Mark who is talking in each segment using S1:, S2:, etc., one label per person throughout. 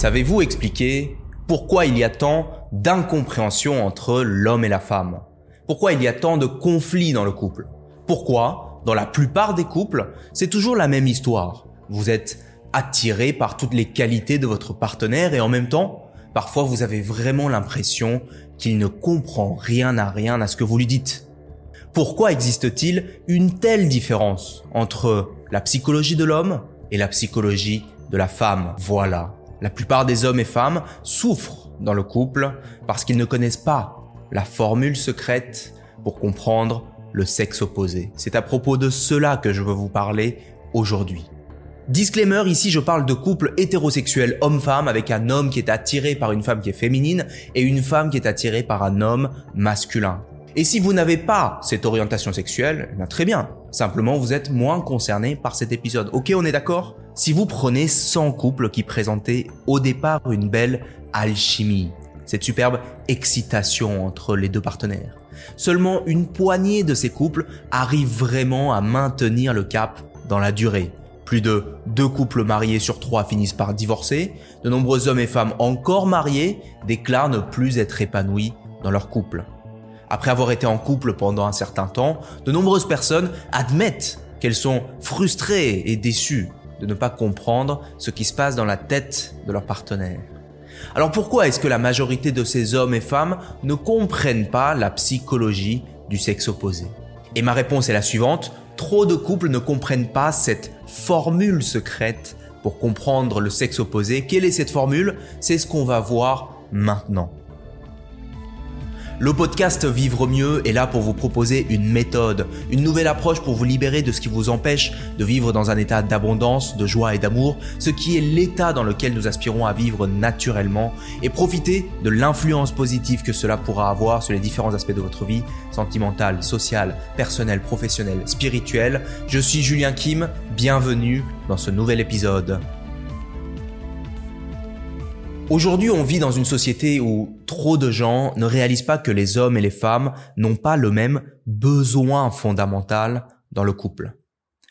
S1: Savez-vous expliquer pourquoi il y a tant d'incompréhension entre l'homme et la femme? Pourquoi il y a tant de conflits dans le couple? Pourquoi, dans la plupart des couples, c'est toujours la même histoire? Vous êtes attiré par toutes les qualités de votre partenaire et en même temps, parfois vous avez vraiment l'impression qu'il ne comprend rien à rien à ce que vous lui dites. Pourquoi existe-t-il une telle différence entre la psychologie de l'homme et la psychologie de la femme? Voilà. La plupart des hommes et femmes souffrent dans le couple parce qu'ils ne connaissent pas la formule secrète pour comprendre le sexe opposé. C'est à propos de cela que je veux vous parler aujourd'hui. Disclaimer, ici je parle de couple hétérosexuel homme-femme avec un homme qui est attiré par une femme qui est féminine et une femme qui est attirée par un homme masculin. Et si vous n'avez pas cette orientation sexuelle, eh très bien. Simplement, vous êtes moins concerné par cet épisode. Ok, on est d'accord? Si vous prenez 100 couples qui présentaient au départ une belle alchimie, cette superbe excitation entre les deux partenaires, seulement une poignée de ces couples arrivent vraiment à maintenir le cap dans la durée. Plus de deux couples mariés sur trois finissent par divorcer. De nombreux hommes et femmes encore mariés déclarent ne plus être épanouis dans leur couple. Après avoir été en couple pendant un certain temps, de nombreuses personnes admettent qu'elles sont frustrées et déçues de ne pas comprendre ce qui se passe dans la tête de leur partenaire. Alors pourquoi est-ce que la majorité de ces hommes et femmes ne comprennent pas la psychologie du sexe opposé? Et ma réponse est la suivante, trop de couples ne comprennent pas cette formule secrète pour comprendre le sexe opposé. Quelle est cette formule? C'est ce qu'on va voir maintenant. Le podcast Vivre mieux est là pour vous proposer une méthode, une nouvelle approche pour vous libérer de ce qui vous empêche de vivre dans un état d'abondance, de joie et d'amour, ce qui est l'état dans lequel nous aspirons à vivre naturellement et profiter de l'influence positive que cela pourra avoir sur les différents aspects de votre vie, sentimentale, sociale, personnelle, professionnelle, spirituelle. Je suis Julien Kim, bienvenue dans ce nouvel épisode. Aujourd'hui, on vit dans une société où trop de gens ne réalisent pas que les hommes et les femmes n'ont pas le même besoin fondamental dans le couple.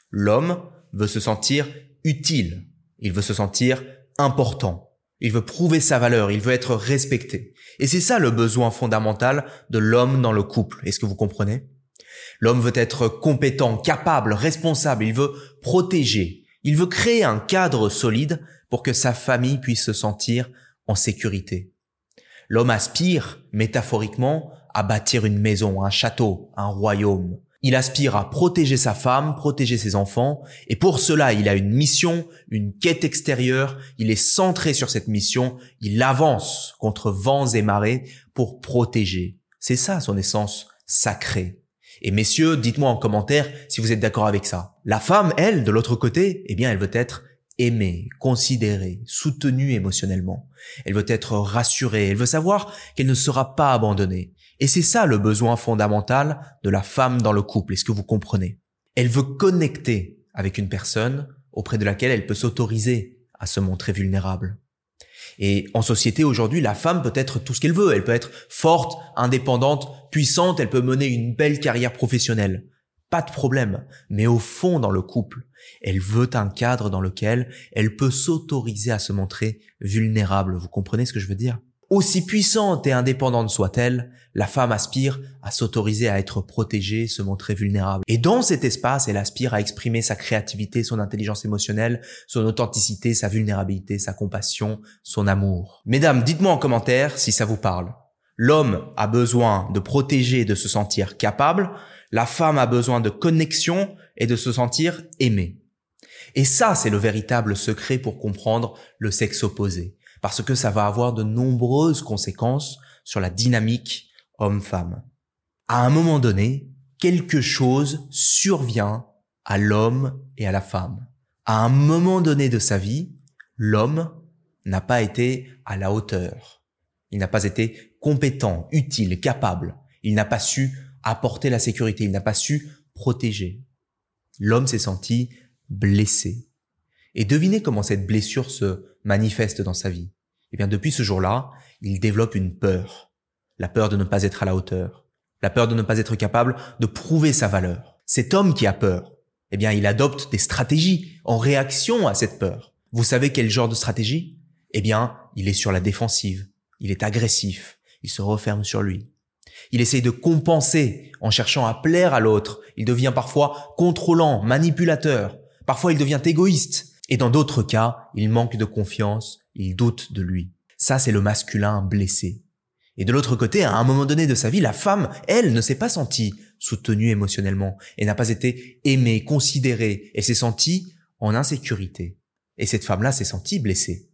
S1: L'homme veut se sentir utile, il veut se sentir important, il veut prouver sa valeur, il veut être respecté. Et c'est ça le besoin fondamental de l'homme dans le couple. Est-ce que vous comprenez? L'homme veut être compétent, capable, responsable, il veut protéger, il veut créer un cadre solide pour que sa famille puisse se sentir en sécurité. L'homme aspire, métaphoriquement, à bâtir une maison, un château, un royaume. Il aspire à protéger sa femme, protéger ses enfants, et pour cela, il a une mission, une quête extérieure, il est centré sur cette mission, il avance contre vents et marées pour protéger. C'est ça son essence sacrée. Et messieurs, dites-moi en commentaire si vous êtes d'accord avec ça. La femme, elle, de l'autre côté, eh bien, elle veut être aimée, considérée, soutenue émotionnellement. Elle veut être rassurée, elle veut savoir qu'elle ne sera pas abandonnée. Et c'est ça le besoin fondamental de la femme dans le couple, est-ce que vous comprenez? Elle veut connecter avec une personne auprès de laquelle elle peut s'autoriser à se montrer vulnérable. Et en société aujourd'hui, la femme peut être tout ce qu'elle veut. Elle peut être forte, indépendante, puissante, elle peut mener une belle carrière professionnelle pas de problème. Mais au fond, dans le couple, elle veut un cadre dans lequel elle peut s'autoriser à se montrer vulnérable. Vous comprenez ce que je veux dire? Aussi puissante et indépendante soit-elle, la femme aspire à s'autoriser à être protégée, se montrer vulnérable. Et dans cet espace, elle aspire à exprimer sa créativité, son intelligence émotionnelle, son authenticité, sa vulnérabilité, sa compassion, son amour. Mesdames, dites-moi en commentaire si ça vous parle. L'homme a besoin de protéger et de se sentir capable. La femme a besoin de connexion et de se sentir aimée. Et ça, c'est le véritable secret pour comprendre le sexe opposé. Parce que ça va avoir de nombreuses conséquences sur la dynamique homme-femme. À un moment donné, quelque chose survient à l'homme et à la femme. À un moment donné de sa vie, l'homme n'a pas été à la hauteur il n'a pas été compétent, utile, capable. Il n'a pas su apporter la sécurité. Il n'a pas su protéger. L'homme s'est senti blessé. Et devinez comment cette blessure se manifeste dans sa vie. Eh bien, depuis ce jour-là, il développe une peur. La peur de ne pas être à la hauteur. La peur de ne pas être capable de prouver sa valeur. Cet homme qui a peur, eh bien, il adopte des stratégies en réaction à cette peur. Vous savez quel genre de stratégie? Eh bien, il est sur la défensive, il est agressif, il se referme sur lui. Il essaye de compenser en cherchant à plaire à l'autre. Il devient parfois contrôlant, manipulateur. Parfois, il devient égoïste. Et dans d'autres cas, il manque de confiance, il doute de lui. Ça, c'est le masculin blessé. Et de l'autre côté, à un moment donné de sa vie, la femme, elle, ne s'est pas sentie soutenue émotionnellement et n'a pas été aimée, considérée et s'est sentie en insécurité. Et cette femme-là s'est sentie blessée.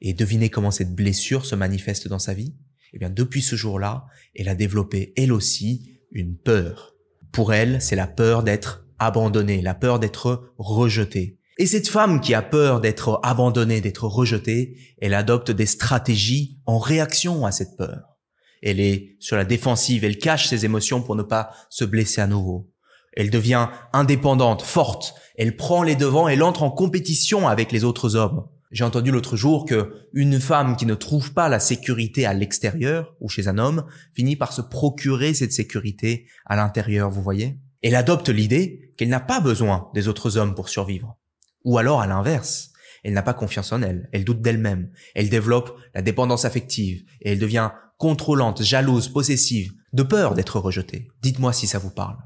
S1: Et devinez comment cette blessure se manifeste dans sa vie? Eh bien, depuis ce jour-là, elle a développé, elle aussi, une peur. Pour elle, c'est la peur d'être abandonnée, la peur d'être rejetée. Et cette femme qui a peur d'être abandonnée, d'être rejetée, elle adopte des stratégies en réaction à cette peur. Elle est sur la défensive, elle cache ses émotions pour ne pas se blesser à nouveau. Elle devient indépendante, forte, elle prend les devants, elle entre en compétition avec les autres hommes. J'ai entendu l'autre jour que une femme qui ne trouve pas la sécurité à l'extérieur ou chez un homme finit par se procurer cette sécurité à l'intérieur, vous voyez? Elle adopte l'idée qu'elle n'a pas besoin des autres hommes pour survivre. Ou alors à l'inverse, elle n'a pas confiance en elle, elle doute d'elle-même, elle développe la dépendance affective et elle devient contrôlante, jalouse, possessive, de peur d'être rejetée. Dites-moi si ça vous parle.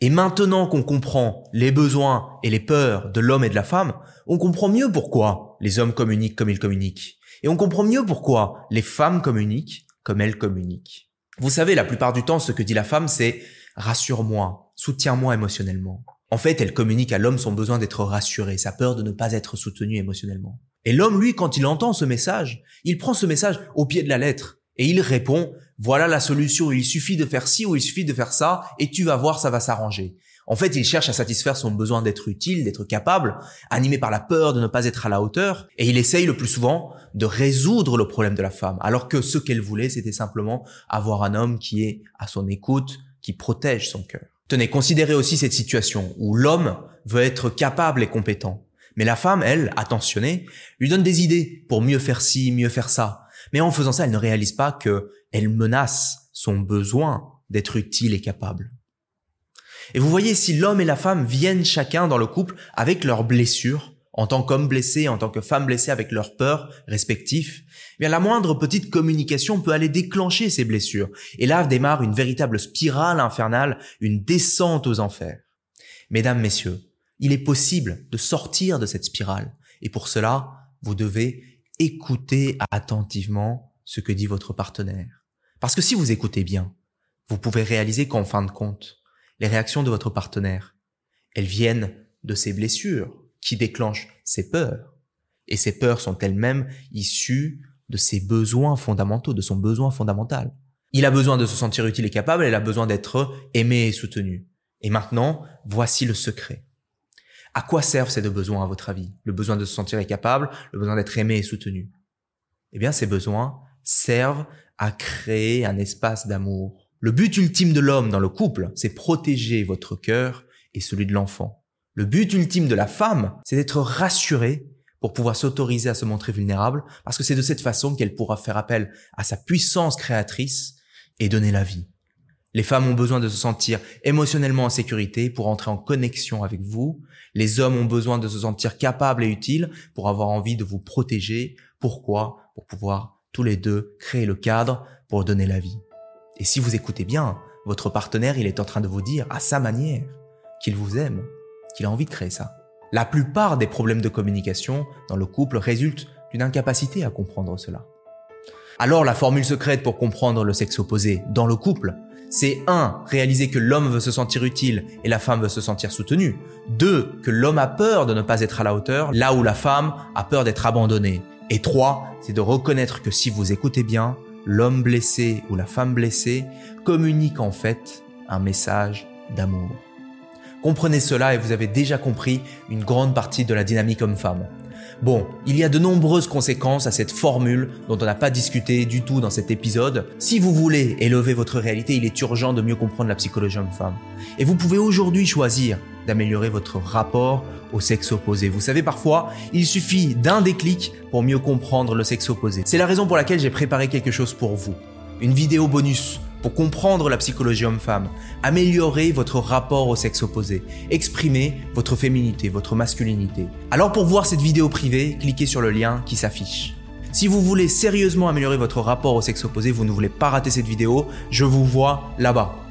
S1: Et maintenant qu'on comprend les besoins et les peurs de l'homme et de la femme, on comprend mieux pourquoi les hommes communiquent comme ils communiquent. Et on comprend mieux pourquoi les femmes communiquent comme elles communiquent. Vous savez, la plupart du temps, ce que dit la femme, c'est rassure-moi, soutiens-moi émotionnellement. En fait, elle communique à l'homme son besoin d'être rassuré, sa peur de ne pas être soutenu émotionnellement. Et l'homme, lui, quand il entend ce message, il prend ce message au pied de la lettre et il répond, voilà la solution, il suffit de faire ci ou il suffit de faire ça et tu vas voir, ça va s'arranger. En fait, il cherche à satisfaire son besoin d'être utile, d'être capable, animé par la peur de ne pas être à la hauteur, et il essaye le plus souvent de résoudre le problème de la femme, alors que ce qu'elle voulait, c'était simplement avoir un homme qui est à son écoute, qui protège son cœur. Tenez, considérez aussi cette situation où l'homme veut être capable et compétent. Mais la femme, elle, attentionnée, lui donne des idées pour mieux faire ci, mieux faire ça. Mais en faisant ça, elle ne réalise pas que elle menace son besoin d'être utile et capable. Et vous voyez, si l'homme et la femme viennent chacun dans le couple avec leurs blessures, en tant qu'homme blessé, en tant que femme blessée avec leurs peurs respectifs, eh bien la moindre petite communication peut aller déclencher ces blessures. Et là démarre une véritable spirale infernale, une descente aux enfers. Mesdames, messieurs, il est possible de sortir de cette spirale. Et pour cela, vous devez écouter attentivement ce que dit votre partenaire. Parce que si vous écoutez bien, vous pouvez réaliser qu'en fin de compte, les réactions de votre partenaire, elles viennent de ses blessures, qui déclenche ces peurs. Et ces peurs sont elles-mêmes issues de ses besoins fondamentaux, de son besoin fondamental. Il a besoin de se sentir utile et capable, elle a besoin d'être aimée et soutenue. Et maintenant, voici le secret. À quoi servent ces deux besoins à votre avis? Le besoin de se sentir capable, le besoin d'être aimé et soutenu? Eh bien, ces besoins servent à créer un espace d'amour. Le but ultime de l'homme dans le couple, c'est protéger votre cœur et celui de l'enfant. Le but ultime de la femme, c'est d'être rassurée pour pouvoir s'autoriser à se montrer vulnérable, parce que c'est de cette façon qu'elle pourra faire appel à sa puissance créatrice et donner la vie. Les femmes ont besoin de se sentir émotionnellement en sécurité pour entrer en connexion avec vous. Les hommes ont besoin de se sentir capables et utiles pour avoir envie de vous protéger. Pourquoi? Pour pouvoir tous les deux créer le cadre pour donner la vie. Et si vous écoutez bien, votre partenaire, il est en train de vous dire à sa manière qu'il vous aime, qu'il a envie de créer ça. La plupart des problèmes de communication dans le couple résultent d'une incapacité à comprendre cela. Alors la formule secrète pour comprendre le sexe opposé dans le couple, c'est 1. Réaliser que l'homme veut se sentir utile et la femme veut se sentir soutenue. 2. Que l'homme a peur de ne pas être à la hauteur, là où la femme a peur d'être abandonnée. Et 3. C'est de reconnaître que si vous écoutez bien, l'homme blessé ou la femme blessée communique en fait un message d'amour. Comprenez cela et vous avez déjà compris une grande partie de la dynamique homme-femme. Bon, il y a de nombreuses conséquences à cette formule dont on n'a pas discuté du tout dans cet épisode. Si vous voulez élever votre réalité, il est urgent de mieux comprendre la psychologie homme-femme. Et vous pouvez aujourd'hui choisir d'améliorer votre rapport au sexe opposé. Vous savez, parfois, il suffit d'un déclic pour mieux comprendre le sexe opposé. C'est la raison pour laquelle j'ai préparé quelque chose pour vous. Une vidéo bonus pour comprendre la psychologie homme-femme, améliorer votre rapport au sexe opposé, exprimer votre féminité, votre masculinité. Alors pour voir cette vidéo privée, cliquez sur le lien qui s'affiche. Si vous voulez sérieusement améliorer votre rapport au sexe opposé, vous ne voulez pas rater cette vidéo, je vous vois là-bas.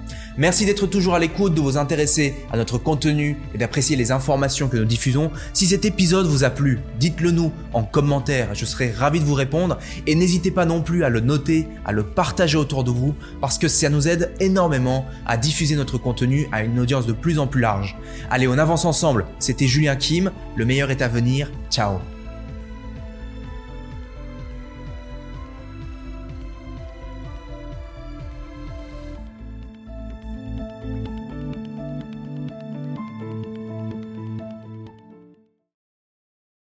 S1: Merci d'être toujours à l'écoute, de vous intéresser à notre contenu et d'apprécier les informations que nous diffusons. Si cet épisode vous a plu, dites-le nous en commentaire, je serai ravi de vous répondre et n'hésitez pas non plus à le noter, à le partager autour de vous parce que ça nous aide énormément à diffuser notre contenu à une audience de plus en plus large. Allez, on avance ensemble. C'était Julien Kim, le meilleur est à venir. Ciao